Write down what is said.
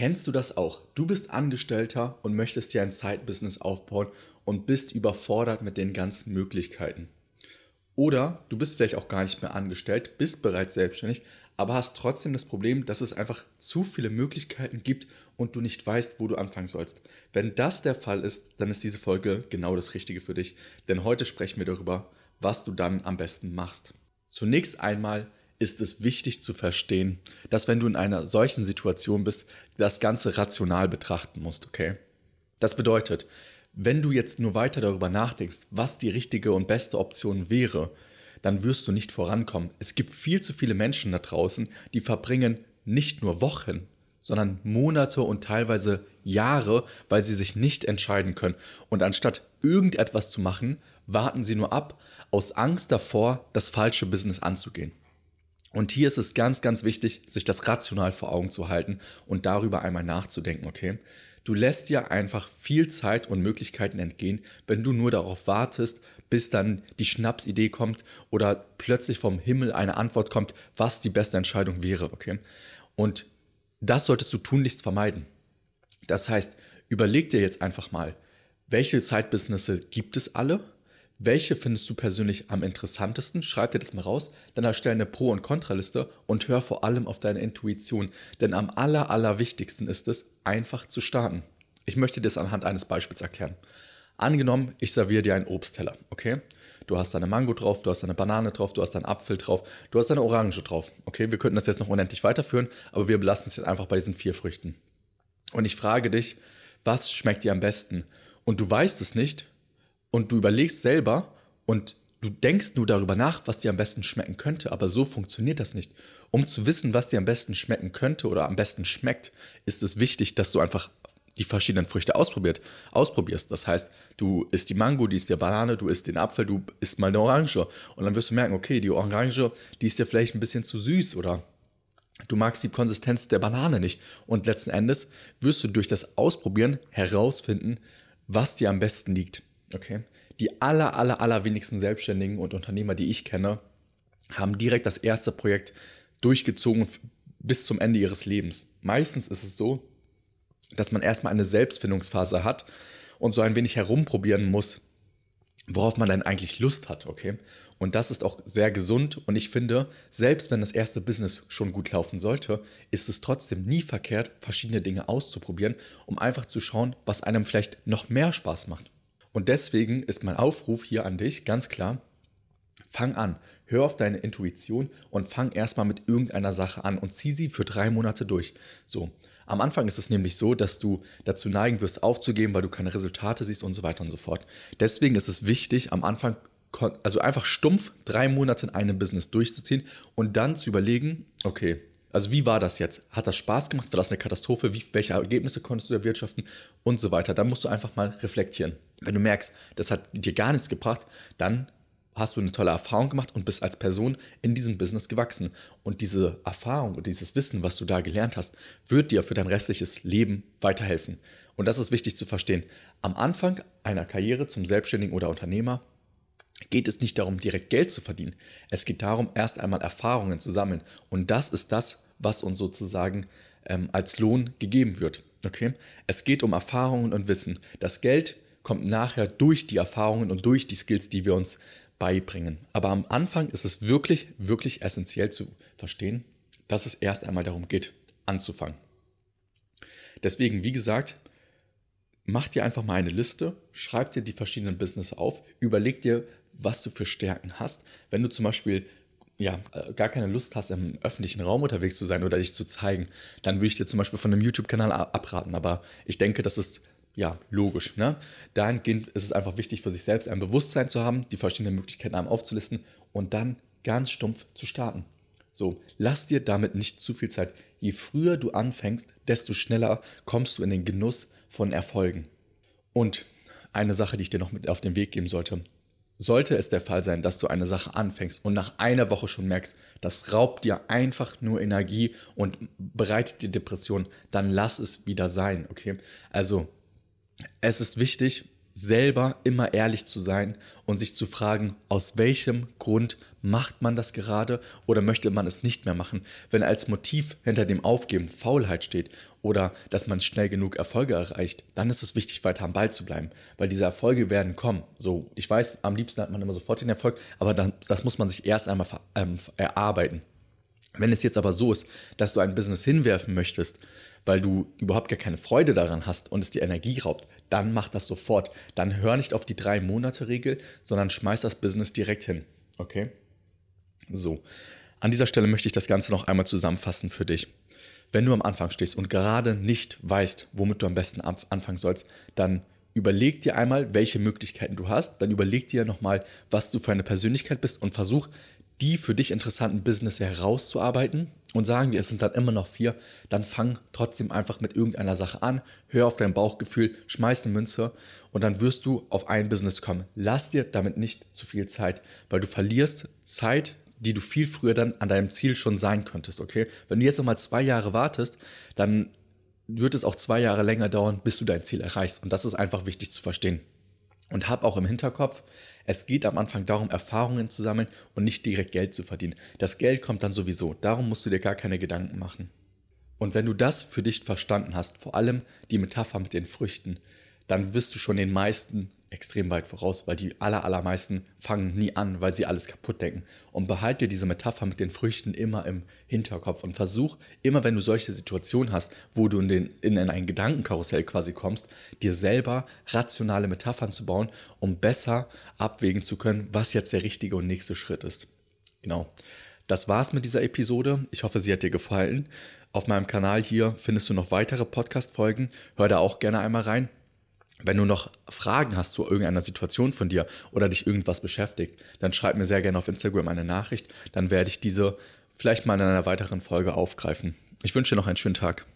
Kennst du das auch? Du bist Angestellter und möchtest dir ein Side-Business aufbauen und bist überfordert mit den ganzen Möglichkeiten. Oder du bist vielleicht auch gar nicht mehr angestellt, bist bereits selbstständig, aber hast trotzdem das Problem, dass es einfach zu viele Möglichkeiten gibt und du nicht weißt, wo du anfangen sollst. Wenn das der Fall ist, dann ist diese Folge genau das Richtige für dich, denn heute sprechen wir darüber, was du dann am besten machst. Zunächst einmal ist es wichtig zu verstehen, dass wenn du in einer solchen Situation bist, das Ganze rational betrachten musst, okay? Das bedeutet, wenn du jetzt nur weiter darüber nachdenkst, was die richtige und beste Option wäre, dann wirst du nicht vorankommen. Es gibt viel zu viele Menschen da draußen, die verbringen nicht nur Wochen, sondern Monate und teilweise Jahre, weil sie sich nicht entscheiden können. Und anstatt irgendetwas zu machen, warten sie nur ab, aus Angst davor, das falsche Business anzugehen. Und hier ist es ganz, ganz wichtig, sich das rational vor Augen zu halten und darüber einmal nachzudenken, okay? Du lässt dir einfach viel Zeit und Möglichkeiten entgehen, wenn du nur darauf wartest, bis dann die Schnapsidee kommt oder plötzlich vom Himmel eine Antwort kommt, was die beste Entscheidung wäre, okay? Und das solltest du tunlichst vermeiden. Das heißt, überleg dir jetzt einfach mal, welche Side-Businesses gibt es alle? Welche findest du persönlich am interessantesten? Schreib dir das mal raus, dann erstelle eine Pro- und Kontraliste und hör vor allem auf deine Intuition. Denn am aller, aller wichtigsten ist es, einfach zu starten. Ich möchte dir das anhand eines Beispiels erklären. Angenommen, ich serviere dir einen Obstteller, okay? Du hast eine Mango drauf, du hast eine Banane drauf, du hast einen Apfel drauf, du hast eine Orange drauf. Okay, wir könnten das jetzt noch unendlich weiterführen, aber wir belassen es jetzt einfach bei diesen vier Früchten. Und ich frage dich, was schmeckt dir am besten? Und du weißt es nicht, und du überlegst selber und du denkst nur darüber nach, was dir am besten schmecken könnte, aber so funktioniert das nicht. Um zu wissen, was dir am besten schmecken könnte oder am besten schmeckt, ist es wichtig, dass du einfach die verschiedenen Früchte ausprobiert, ausprobierst. Das heißt, du isst die Mango, die isst die Banane, du isst den Apfel, du isst mal eine Orange. Und dann wirst du merken, okay, die Orange, die ist dir vielleicht ein bisschen zu süß oder du magst die Konsistenz der Banane nicht. Und letzten Endes wirst du durch das Ausprobieren herausfinden, was dir am besten liegt. Okay. Die aller, aller, aller wenigsten Selbstständigen und Unternehmer, die ich kenne, haben direkt das erste Projekt durchgezogen bis zum Ende ihres Lebens. Meistens ist es so, dass man erstmal eine Selbstfindungsphase hat und so ein wenig herumprobieren muss, worauf man dann eigentlich Lust hat, okay? Und das ist auch sehr gesund und ich finde, selbst wenn das erste Business schon gut laufen sollte, ist es trotzdem nie verkehrt, verschiedene Dinge auszuprobieren, um einfach zu schauen, was einem vielleicht noch mehr Spaß macht. Und deswegen ist mein Aufruf hier an dich ganz klar, fang an, hör auf deine Intuition und fang erstmal mit irgendeiner Sache an und zieh sie für drei Monate durch. So, am Anfang ist es nämlich so, dass du dazu neigen wirst aufzugeben, weil du keine Resultate siehst und so weiter und so fort. Deswegen ist es wichtig, am Anfang also einfach stumpf drei Monate in einem Business durchzuziehen und dann zu überlegen, okay, also wie war das jetzt? Hat das Spaß gemacht? War das eine Katastrophe? Wie, welche Ergebnisse konntest du erwirtschaften? Und so weiter. Da musst du einfach mal reflektieren. Wenn du merkst, das hat dir gar nichts gebracht, dann hast du eine tolle Erfahrung gemacht und bist als Person in diesem Business gewachsen. Und diese Erfahrung und dieses Wissen, was du da gelernt hast, wird dir für dein restliches Leben weiterhelfen. Und das ist wichtig zu verstehen. Am Anfang einer Karriere zum Selbstständigen oder Unternehmer geht es nicht darum, direkt Geld zu verdienen. Es geht darum, erst einmal Erfahrungen zu sammeln. Und das ist das, was uns sozusagen ähm, als Lohn gegeben wird. Okay? Es geht um Erfahrungen und Wissen. Das Geld kommt nachher durch die Erfahrungen und durch die Skills, die wir uns beibringen. Aber am Anfang ist es wirklich, wirklich essentiell zu verstehen, dass es erst einmal darum geht, anzufangen. Deswegen, wie gesagt, mach dir einfach mal eine Liste, schreib dir die verschiedenen Business auf, überleg dir, was du für Stärken hast. Wenn du zum Beispiel ja, äh, gar keine Lust hast, im öffentlichen Raum unterwegs zu sein oder dich zu zeigen, dann würde ich dir zum Beispiel von einem YouTube-Kanal abraten. Aber ich denke, das ist ja logisch. Ne? Dahingehend ist es einfach wichtig, für sich selbst ein Bewusstsein zu haben, die verschiedenen Möglichkeiten einem aufzulisten und dann ganz stumpf zu starten. So, lass dir damit nicht zu viel Zeit. Je früher du anfängst, desto schneller kommst du in den Genuss von Erfolgen. Und eine Sache, die ich dir noch mit auf den Weg geben sollte. Sollte es der Fall sein, dass du eine Sache anfängst und nach einer Woche schon merkst, das raubt dir einfach nur Energie und bereitet dir Depression, dann lass es wieder sein, okay? Also, es ist wichtig, selber immer ehrlich zu sein und sich zu fragen, aus welchem Grund macht man das gerade oder möchte man es nicht mehr machen. Wenn als Motiv hinter dem Aufgeben Faulheit steht oder dass man schnell genug Erfolge erreicht, dann ist es wichtig, weiter am Ball zu bleiben, weil diese Erfolge werden kommen. So, ich weiß, am liebsten hat man immer sofort den Erfolg, aber dann, das muss man sich erst einmal ähm, erarbeiten. Wenn es jetzt aber so ist, dass du ein Business hinwerfen möchtest, weil du überhaupt gar keine Freude daran hast und es dir Energie raubt, dann mach das sofort. Dann hör nicht auf die drei Monate Regel, sondern schmeiß das Business direkt hin. Okay? So. An dieser Stelle möchte ich das Ganze noch einmal zusammenfassen für dich. Wenn du am Anfang stehst und gerade nicht weißt, womit du am besten anfangen sollst, dann überleg dir einmal, welche Möglichkeiten du hast. Dann überleg dir nochmal, was du für eine Persönlichkeit bist und versuch die für dich interessanten Business herauszuarbeiten und sagen wir, es sind dann immer noch vier, dann fang trotzdem einfach mit irgendeiner Sache an, hör auf dein Bauchgefühl, schmeiß eine Münze und dann wirst du auf ein Business kommen. Lass dir damit nicht zu viel Zeit, weil du verlierst Zeit, die du viel früher dann an deinem Ziel schon sein könntest, okay? Wenn du jetzt nochmal zwei Jahre wartest, dann wird es auch zwei Jahre länger dauern, bis du dein Ziel erreichst. Und das ist einfach wichtig zu verstehen. Und hab auch im Hinterkopf, es geht am Anfang darum, Erfahrungen zu sammeln und nicht direkt Geld zu verdienen. Das Geld kommt dann sowieso. Darum musst du dir gar keine Gedanken machen. Und wenn du das für dich verstanden hast, vor allem die Metapher mit den Früchten, dann bist du schon den meisten extrem weit voraus, weil die aller, allermeisten fangen nie an, weil sie alles kaputt denken. Und behalte diese Metapher mit den Früchten immer im Hinterkopf und versuch immer, wenn du solche Situationen hast, wo du in, den, in ein Gedankenkarussell quasi kommst, dir selber rationale Metaphern zu bauen, um besser abwägen zu können, was jetzt der richtige und nächste Schritt ist. Genau. Das war's mit dieser Episode. Ich hoffe, sie hat dir gefallen. Auf meinem Kanal hier findest du noch weitere Podcast-Folgen. Hör da auch gerne einmal rein. Wenn du noch Fragen hast zu irgendeiner Situation von dir oder dich irgendwas beschäftigt, dann schreib mir sehr gerne auf Instagram eine Nachricht. Dann werde ich diese vielleicht mal in einer weiteren Folge aufgreifen. Ich wünsche dir noch einen schönen Tag.